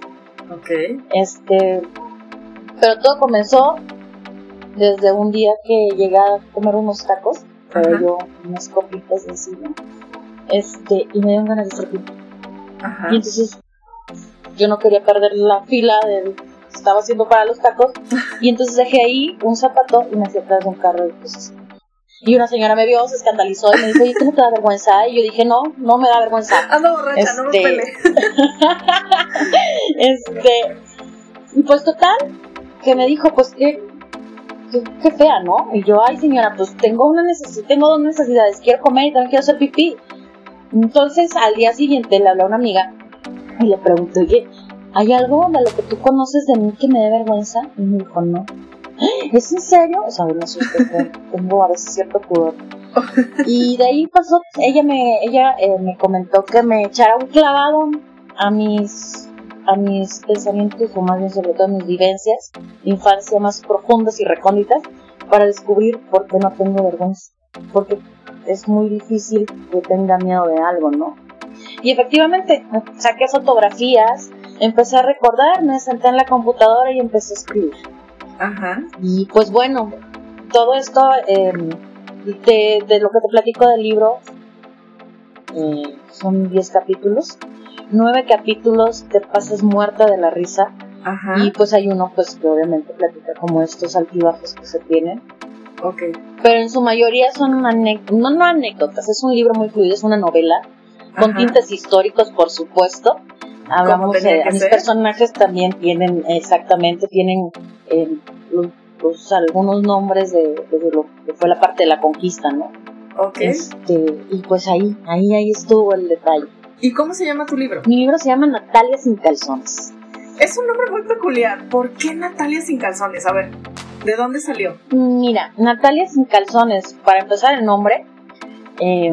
Ok. Este, pero todo comenzó desde un día que llegué a comer unos tacos, pero yo unas copitas de encima, este, y me dieron ganas de hacer pipí. Ajá. Y entonces yo no quería perder la fila que estaba haciendo para los tacos, y entonces dejé ahí un zapato y me fui atrás de un carro y pues y una señora me vio, se escandalizó y me dijo, oye, ¿tú no te da vergüenza? Y yo dije, no, no me da vergüenza. Ando borracha, no me Este- peleé. Este, y pues total, que me dijo, pues qué, qué, qué fea, ¿no? Y yo, ay señora, pues tengo una necesidad, tengo dos necesidades, quiero comer y también quiero hacer pipí. Entonces al día siguiente le hablé a una amiga y le pregunté, oye, ¿hay algo de lo que tú conoces de mí que me dé vergüenza? Y me dijo, no. ¿Es en serio? O sea, me asusté, tengo a veces cierto pudor. Y de ahí pasó, ella me, ella eh, me comentó que me echara un clavado a mis a mis pensamientos, o más bien sobre todo a mis vivencias, infancia más profundas y recónditas, para descubrir por qué no tengo vergüenza. Porque es muy difícil que tenga miedo de algo, ¿no? Y efectivamente, saqué fotografías, empecé a recordar, me senté en la computadora y empecé a escribir. Ajá. Y pues bueno, todo esto em, de, lo que te platico del libro eh, son 10 capítulos. Nueve capítulos te pasas muerta de la risa. Ajá. Y pues hay uno pues que obviamente platica como estos altibajos que se tienen. Ok. Pero en su mayoría son anécdotas, no, no anécdotas, es un libro muy fluido, es una novela con Ajá. tintes históricos, por supuesto. Hablamos de que mis ser. personajes también tienen exactamente tienen eh, los- los- algunos nombres de, de lo que fue la parte de la conquista, ¿no? Ok. Este, y pues ahí, ahí, ahí estuvo el detalle. ¿Y cómo se llama tu libro? Mi libro se llama Natalia sin calzones. Es un nombre muy peculiar. ¿Por qué Natalia sin calzones? A ver, ¿de dónde salió? Mira, Natalia sin calzones, para empezar el nombre, eh,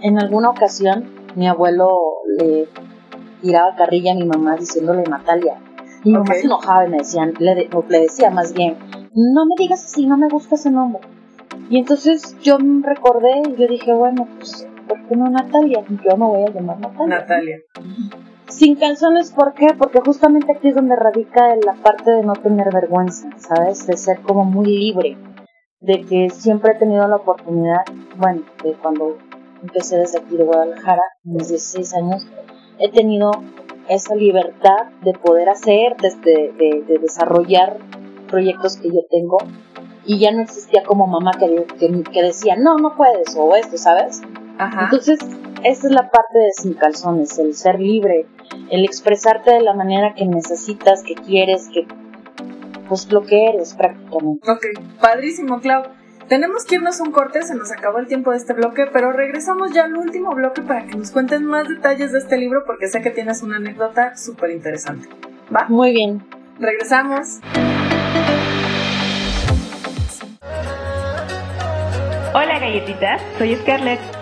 en alguna ocasión mi abuelo le tiraba carrilla a mi mamá diciéndole Natalia. Y mi mamá se enojaba y me decían, le, de- le decía más bien, no me digas así, no me gusta ese nombre. Y entonces yo me recordé y yo dije, bueno, pues, ¿por qué no Natalia? Yo me voy a llamar Natalia. Natalia. Sin calzones, ¿por qué? Porque justamente aquí es donde radica la parte de no tener vergüenza, ¿sabes? De ser como muy libre, de que siempre he tenido la oportunidad, bueno, de cuando empecé desde aquí de Guadalajara, mis 16 años, he tenido esa libertad de poder hacer, desde de, de desarrollar proyectos que yo tengo, y ya no existía como mamá que, que, que decía, no, no puedes, o esto, ¿sabes? Ajá. Entonces, esa es la parte de sin calzones, el ser libre, el expresarte de la manera que necesitas, que quieres, que pues lo que eres prácticamente. Ok, padrísimo, Clau. Tenemos que irnos a un corte, se nos acabó el tiempo de este bloque, pero regresamos ya al último bloque para que nos cuentes más detalles de este libro porque sé que tienes una anécdota súper interesante. ¿Va? Muy bien. Regresamos. Hola galletitas, soy Scarlett.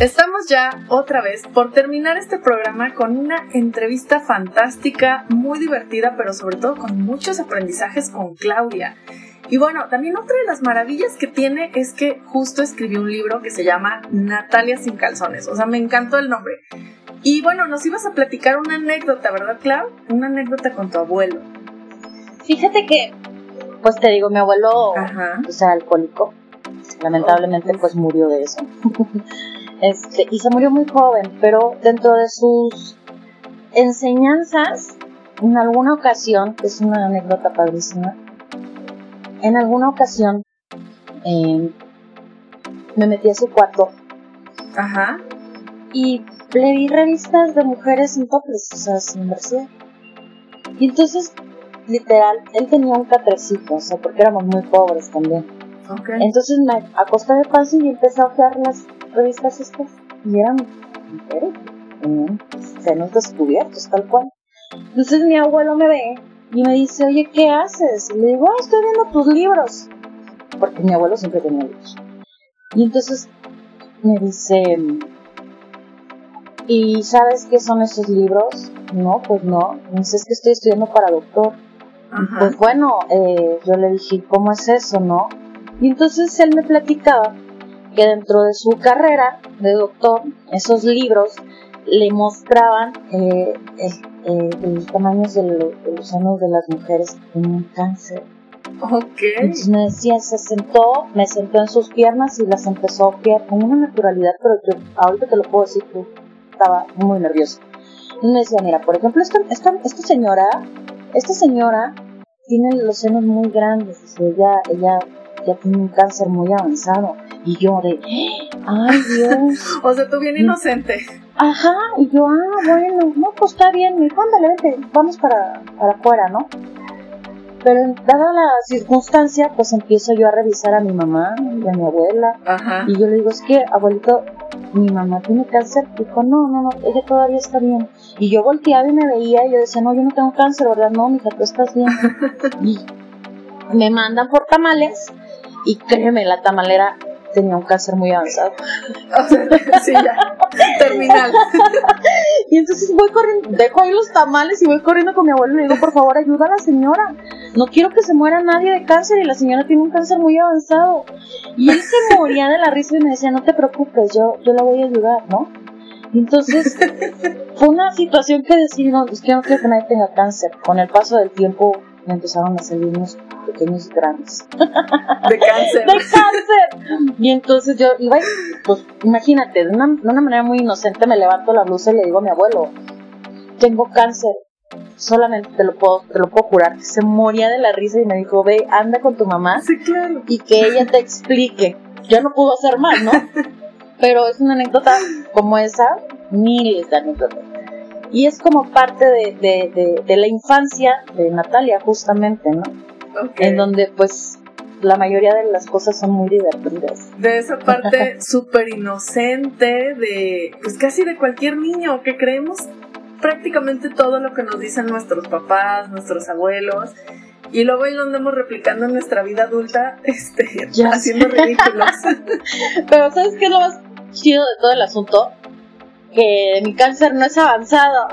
Estamos ya otra vez por terminar este programa con una entrevista fantástica, muy divertida, pero sobre todo con muchos aprendizajes con Claudia. Y bueno, también otra de las maravillas que tiene es que justo escribió un libro que se llama Natalia sin calzones. O sea, me encantó el nombre. Y bueno, nos ibas a platicar una anécdota, ¿verdad, Clau? Una anécdota con tu abuelo. Fíjate que, pues te digo, mi abuelo Ajá. pues, era alcohólico. Lamentablemente, pues murió de eso. este, y se murió muy joven, pero dentro de sus enseñanzas, en alguna ocasión, es una anécdota padrísima, en alguna ocasión eh, me metí a su cuarto Ajá. y le di revistas de mujeres en toples, o sea, sin brasier. Y entonces, literal, él tenía un catrecito, o sea, porque éramos muy pobres también. Entonces me acosté de paso y empecé a ojear las revistas estas. Y eran mujeres, tenían senos descubiertos, tal cual. Entonces mi abuelo me ve y me dice, oye, ¿qué haces? Y le digo, ah, estoy viendo tus libros. Porque mi abuelo siempre tenía libros. Y entonces me dice, ¿y sabes qué son esos libros? No, pues no. Me dice, es que estoy estudiando para doctor. Ajá. Pues bueno, eh, yo le dije, ¿cómo es eso, no? Y entonces él me platicaba que dentro de su carrera de doctor, esos libros le mostraban eh, eh, los tamaños de, lo- de los senos de las mujeres que tenían cáncer. Ok. Entonces me decía, se sentó, me sentó en sus piernas y las empezó a ojear con una naturalidad, pero yo ahorita te lo puedo decir que estaba muy nerviosa. Y me decía, mira, por ejemplo, esta, esta, esta señora, esta señora tiene los senos muy grandes, o sea, ella, ella ya tiene un cáncer muy avanzado. Y yo de, ay Dios, O sea, tú bien inocente. Ajá, y yo, ah, bueno, no, pues está bien, dijo, ándale, vente, vamos para, para afuera, ¿no? Pero dada la circunstancia, pues empiezo yo a revisar a mi mamá y a mi abuela. Ajá. Y yo le digo, es que, abuelito, mi mamá tiene cáncer. Dijo, no, no, no, ella todavía está bien. Y yo volteaba y me veía y yo decía, no, yo no tengo cáncer, ¿verdad? No, mija, tú estás bien. y me mandan por tamales y créeme, la tamalera tenía un cáncer muy avanzado. O sea, sí, ya. Terminal. Y entonces voy corriendo, dejo ahí los tamales y voy corriendo con mi abuelo y le digo, por favor, ayuda a la señora. No quiero que se muera nadie de cáncer y la señora tiene un cáncer muy avanzado. Y él se moría de la risa y me decía, no te preocupes, yo, yo la voy a ayudar, ¿no? Entonces fue una situación que decidí, no, es que no quiero que nadie tenga cáncer. Con el paso del tiempo empezaron a salir unos pequeños grandes De cáncer. de cáncer. Y entonces yo iba, y, pues imagínate, de una, de una manera muy inocente me levanto la blusa y le digo a mi abuelo, tengo cáncer. Solamente te lo puedo, te lo puedo jurar. Se moría de la risa y me dijo, ve, anda con tu mamá Sí, claro. y que ella te explique. Ya no pudo hacer más, ¿no? Pero es una anécdota como esa, miles de anécdotas. Y es como parte de, de, de, de la infancia de Natalia, justamente, ¿no? Ok. En donde, pues, la mayoría de las cosas son muy divertidas. De esa parte súper inocente de, pues casi de cualquier niño que creemos prácticamente todo lo que nos dicen nuestros papás, nuestros abuelos. Y luego ahí lo andamos replicando en nuestra vida adulta, este, Ya haciendo ridículos. Pero ¿sabes qué es lo más chido de todo el asunto? Que mi cáncer no es avanzado.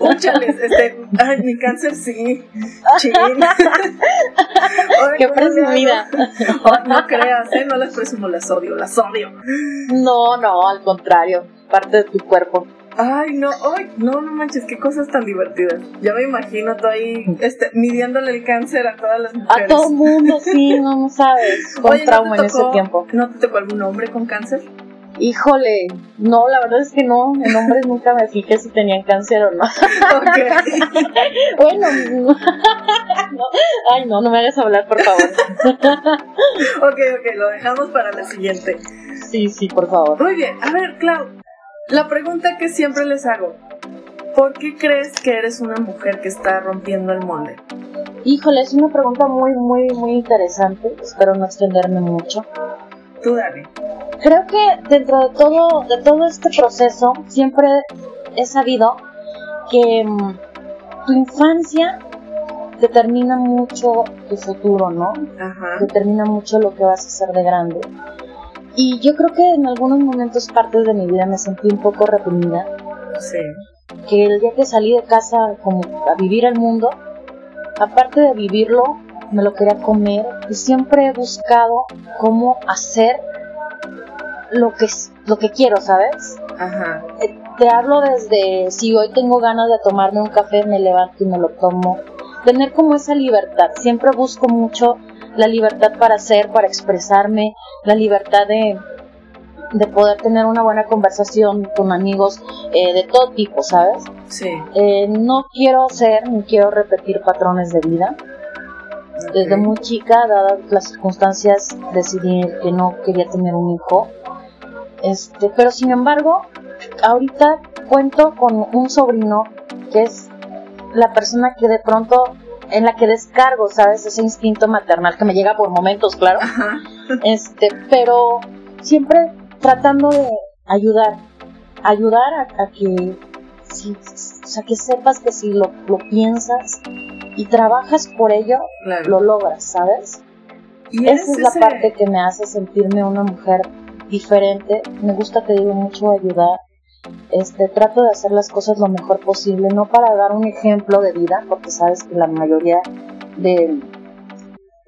Úchales, este, ay, mi cáncer sí. Chin. Qué ¿cómo le presumida. hago? Ay, no creas, ¿eh? No las presumo, las odio, las odio. No, no, al contrario. Parte de tu cuerpo. Ay, no, ay, no, no manches, qué cosas tan divertidas. Ya me imagino tú ahí, este, midiéndole el cáncer a todas las A mujeres. todo mundo, sí, no, no sabes. Con Oye, ¿no te trauma en ese tiempo. ¿No te tocó algún hombre con cáncer? Híjole, no, la verdad es que no. En hombres nunca me fijé si tenían cáncer o no. Ok. bueno, no. ay, no, no me hagas hablar, por favor. ok, ok, lo dejamos para la siguiente. Sí, sí, por favor. Muy bien, a ver, Clau, la pregunta que siempre les hago. ¿Por qué crees que eres una mujer que está rompiendo el molde? Híjole, es una pregunta muy, muy, muy interesante. Espero no extenderme mucho. Tú. Creo que dentro de todo, de todo este proceso, siempre he sabido que mm, tu infancia determina mucho tu futuro, ¿no? Ajá. Determina mucho lo que vas a hacer de grande. Y yo creo que en algunos momentos, partes de mi vida, me sentí un poco reprimida. Sí. Que el día que salí de casa como a vivir el mundo, aparte de vivirlo, me lo quería comer y siempre he buscado cómo hacer lo que, lo que quiero, ¿sabes? Ajá. Eh, Te hablo desde si hoy tengo ganas de tomarme un café, me levanto y me lo tomo. Tener como esa libertad. Siempre busco mucho la libertad para hacer, para expresarme, la libertad de, de poder tener una buena conversación con amigos eh, de todo tipo, ¿sabes? Sí. Eh, no quiero ser ni quiero repetir patrones de vida. Desde muy chica, dadas las circunstancias, decidí que no quería tener un hijo. Este, pero sin embargo, ahorita cuento con un sobrino que es la persona que de pronto en la que descargo, ¿sabes? Ese instinto maternal que me llega por momentos, claro. Ajá. Este, pero siempre tratando de ayudar, ayudar a, a que, si, o sea, que sepas que si lo, lo piensas y trabajas por ello, Claro. lo logras, ¿sabes? Y Esa es la ese- parte que me hace sentirme una mujer diferente. Me gusta, te digo, mucho ayudar. Este, trato de hacer las cosas lo mejor posible, no para dar un ejemplo de vida, porque sabes que la mayoría de,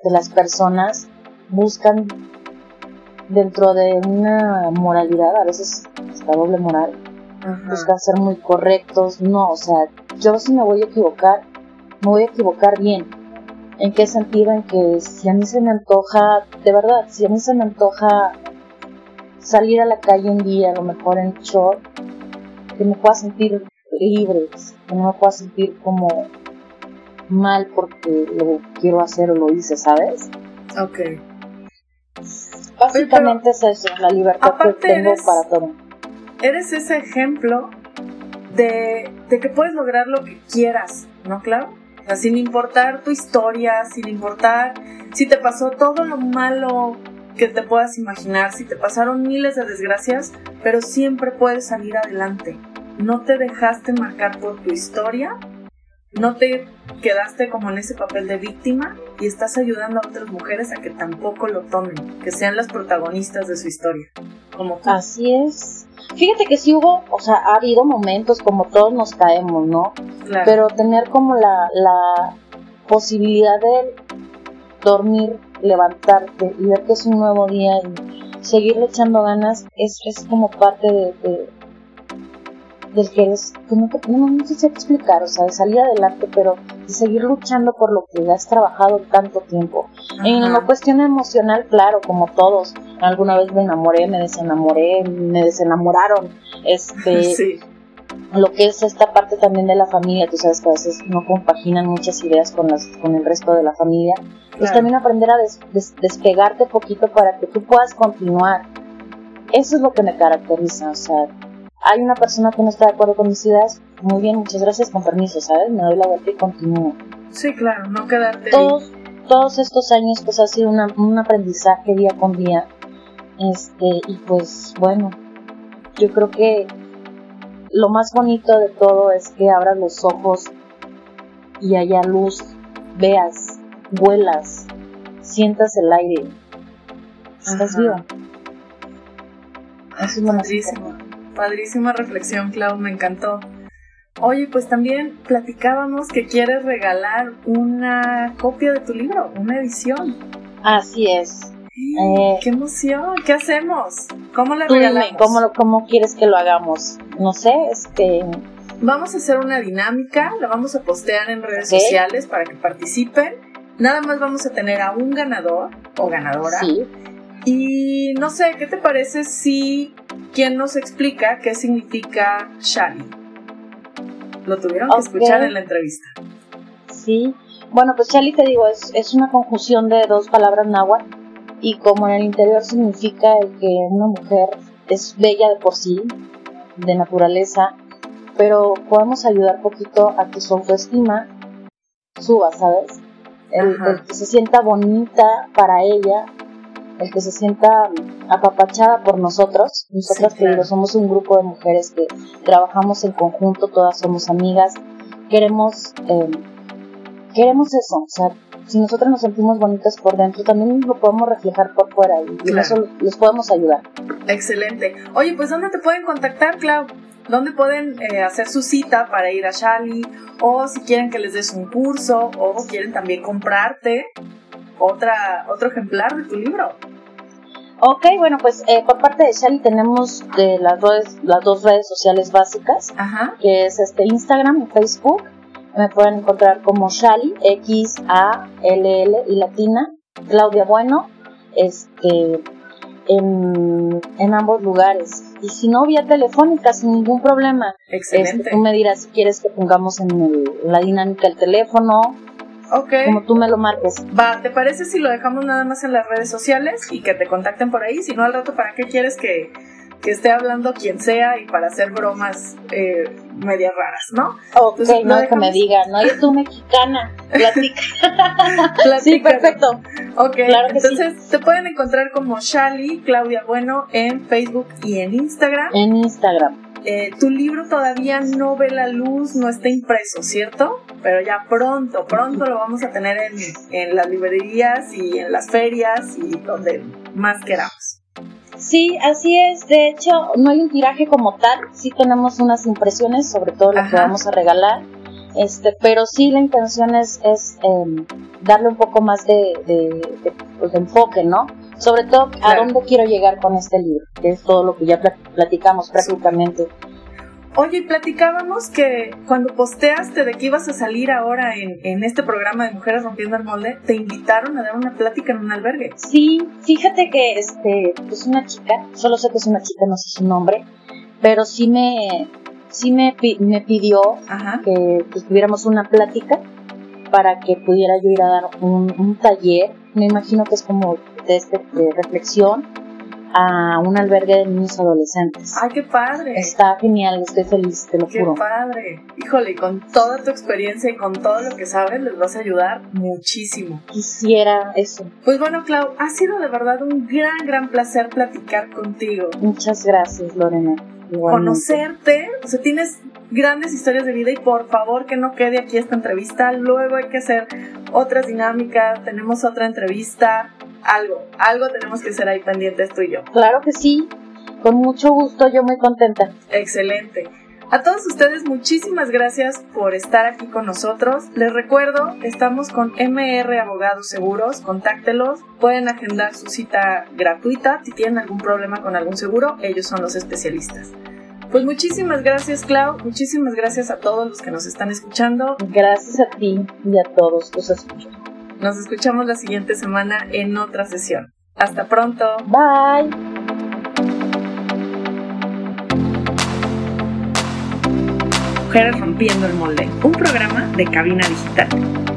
de las personas buscan dentro de una moralidad, a veces hasta doble moral, Ajá. buscan ser muy correctos. No, o sea, yo si me voy a equivocar, me voy a equivocar bien. ¿En qué sentido? En que si a mí se me antoja, de verdad, si a mí se me antoja salir a la calle un día, a lo mejor en short, que me pueda sentir libre, que no me pueda sentir como mal porque lo quiero hacer o lo hice, ¿sabes? Ok. Básicamente es eso, la libertad que tengo para todo. Eres ese ejemplo de, de, que puedes lograr lo que quieras, ¿no, claro? Sin importar tu historia, sin importar si te pasó todo lo malo que te puedas imaginar, si te pasaron miles de desgracias, pero siempre puedes salir adelante. No te dejaste marcar por tu historia, no te quedaste como en ese papel de víctima y estás ayudando a otras mujeres a que tampoco lo tomen, que sean las protagonistas de su historia. Como Así es. Fíjate que sí hubo, o sea, ha habido momentos como todos nos caemos, ¿no? Claro. Pero tener como la, la posibilidad de dormir, levantarte y ver que es un nuevo día y seguirle echando ganas es, es como parte de, del que eres, pues no, no, no, sé explicar, o sea, de salir adelante, pero de seguir luchando por lo que has trabajado tanto tiempo. En la cuestión emocional, claro, como todos, alguna vez me enamoré, me desenamoré, me desenamoraron, este, sí. lo que es esta parte también de la familia, tú sabes que a veces no compaginan muchas ideas con, las, con el resto de la familia, pues también aprender a despegarte poquito para que tú puedas continuar. Eso es lo que me caracteriza, o sea, hay una persona que no está de acuerdo con mis ideas, muy bien, muchas gracias, con permiso, ¿sabes? Me doy la vuelta y continúo. Sí, claro, no quedarte todos, Todos estos años pues ha sido un aprendizaje día con día. Este, y pues bueno, yo creo que lo más bonito de todo es que abras los ojos y haya luz, veas, vuelas, sientas el aire. Estás vivo. Eso es lo más Padrísima reflexión, Clau, me encantó. Oye, pues también platicábamos que quieres regalar una copia de tu libro, una edición. Así es. Eh, ¡Qué emoción! ¿Qué hacemos? ¿Cómo la regalamos? ¿cómo, ¿Cómo quieres que lo hagamos? No sé, este... Vamos a hacer una dinámica, la vamos a postear en redes sociales para que participen. Nada más vamos a tener a un ganador o ganadora. Sí. Y no sé, ¿qué te parece si quien nos explica qué significa Shali? Lo tuvieron que escuchar en la entrevista. Sí, bueno, pues Shali te digo, es, es una conjunción de dos palabras náhuatl y como en el interior significa que una mujer es bella de por sí, de naturaleza, pero podemos ayudar poquito a que su autoestima suba, ¿sabes? el, que se sienta bonita para ella el que se sienta apapachada por nosotros. Nosotras, que somos un grupo de mujeres que trabajamos en conjunto, todas somos amigas, queremos, eh, queremos eso, o sea, si nosotros nos sentimos bonitas por dentro, también lo podemos reflejar por fuera y, eso les podemos ayudar. Excelente. Oye, pues ¿dónde te pueden contactar, Clau? ¿Dónde pueden eh, hacer su cita para ir a Shali? O si quieren que les des un curso, o quieren también comprarte otra, otro ejemplar de tu libro. Ok, bueno, pues eh, por parte de Shali tenemos de las, redes, las dos redes sociales básicas, que es este Instagram y Facebook. Me pueden encontrar como Shali, X-A-L-L y latina, Claudia Bueno, este, en, en, ambos lugares. Y si no, vía telefónica, sin ningún problema. Excelente. Este, tú me dirás si quieres que pongamos en la dinámica el teléfono Ok. Como tú me lo marques. Va, ¿te parece si lo dejamos nada más en las redes sociales y que te contacten por ahí? Si no, al rato, ¿para qué quieres que, esté hablando quien sea y para hacer bromas eh, medias raras, ¿no? Ok, no que me digan, no, tú mexicana, platica. sí, perfecto. Ok, claro entonces te pueden encontrar como Shali, Claudia Bueno, en Facebook y en Instagram. En Instagram. Eh, tu libro todavía no ve la luz, no está impreso, ¿cierto? Pero ya pronto, pronto lo vamos a tener en, en las librerías y en las ferias y donde más queramos. Sí, así es. De hecho, no hay un tiraje como tal. Sí tenemos unas impresiones sobre todo lo que vamos a regalar. Este, pero sí la intención es, es em, darle un poco más de, de, pues, enfoque, ¿no? Sobre todo a dónde quiero llegar con este libro, que es todo lo que ya platicamos prácticamente. Oye, platicábamos que cuando posteaste de que ibas a salir ahora en, en, este programa de Mujeres Rompiendo el Molde, te invitaron a dar una plática en un albergue. Sí, fíjate que este, es una chica, solo sé que es una chica, no sé su nombre, pero sí me, sí me, me pidió que pues, tuviéramos una plática para que pudiera yo ir a dar un, taller. Me imagino que es como de esta reflexión a un albergue de niños adolescentes. ¡Ay, qué padre! Está genial, estoy feliz, te lo juro. ¡Qué padre! Híjole, con toda tu experiencia y con todo lo que sabes, les vas a ayudar muchísimo. Quisiera eso. Pues bueno, Clau, ha sido de verdad un gran, gran placer platicar contigo. Muchas gracias, Lorena. Conocerte, o sea, tienes grandes historias de vida y por favor que no quede aquí esta entrevista. Luego hay que hacer otras dinámicas, tenemos otra entrevista algo, algo tenemos que ser ahí pendientes tú y yo. Claro que sí, con mucho gusto, yo muy contenta. Excelente. A todos ustedes muchísimas gracias por estar aquí con nosotros. Les recuerdo, estamos con MR Abogados Seguros, contáctelos, pueden agendar su cita gratuita si tienen algún problema con algún seguro, ellos son los especialistas. Pues muchísimas gracias Clau, muchísimas gracias a todos los que nos están escuchando. Gracias a ti y a todos los escuchan. Nos escuchamos la siguiente semana en otra sesión. Hasta pronto. Bye. Mujeres Rompiendo el Molde, un programa de cabina digital.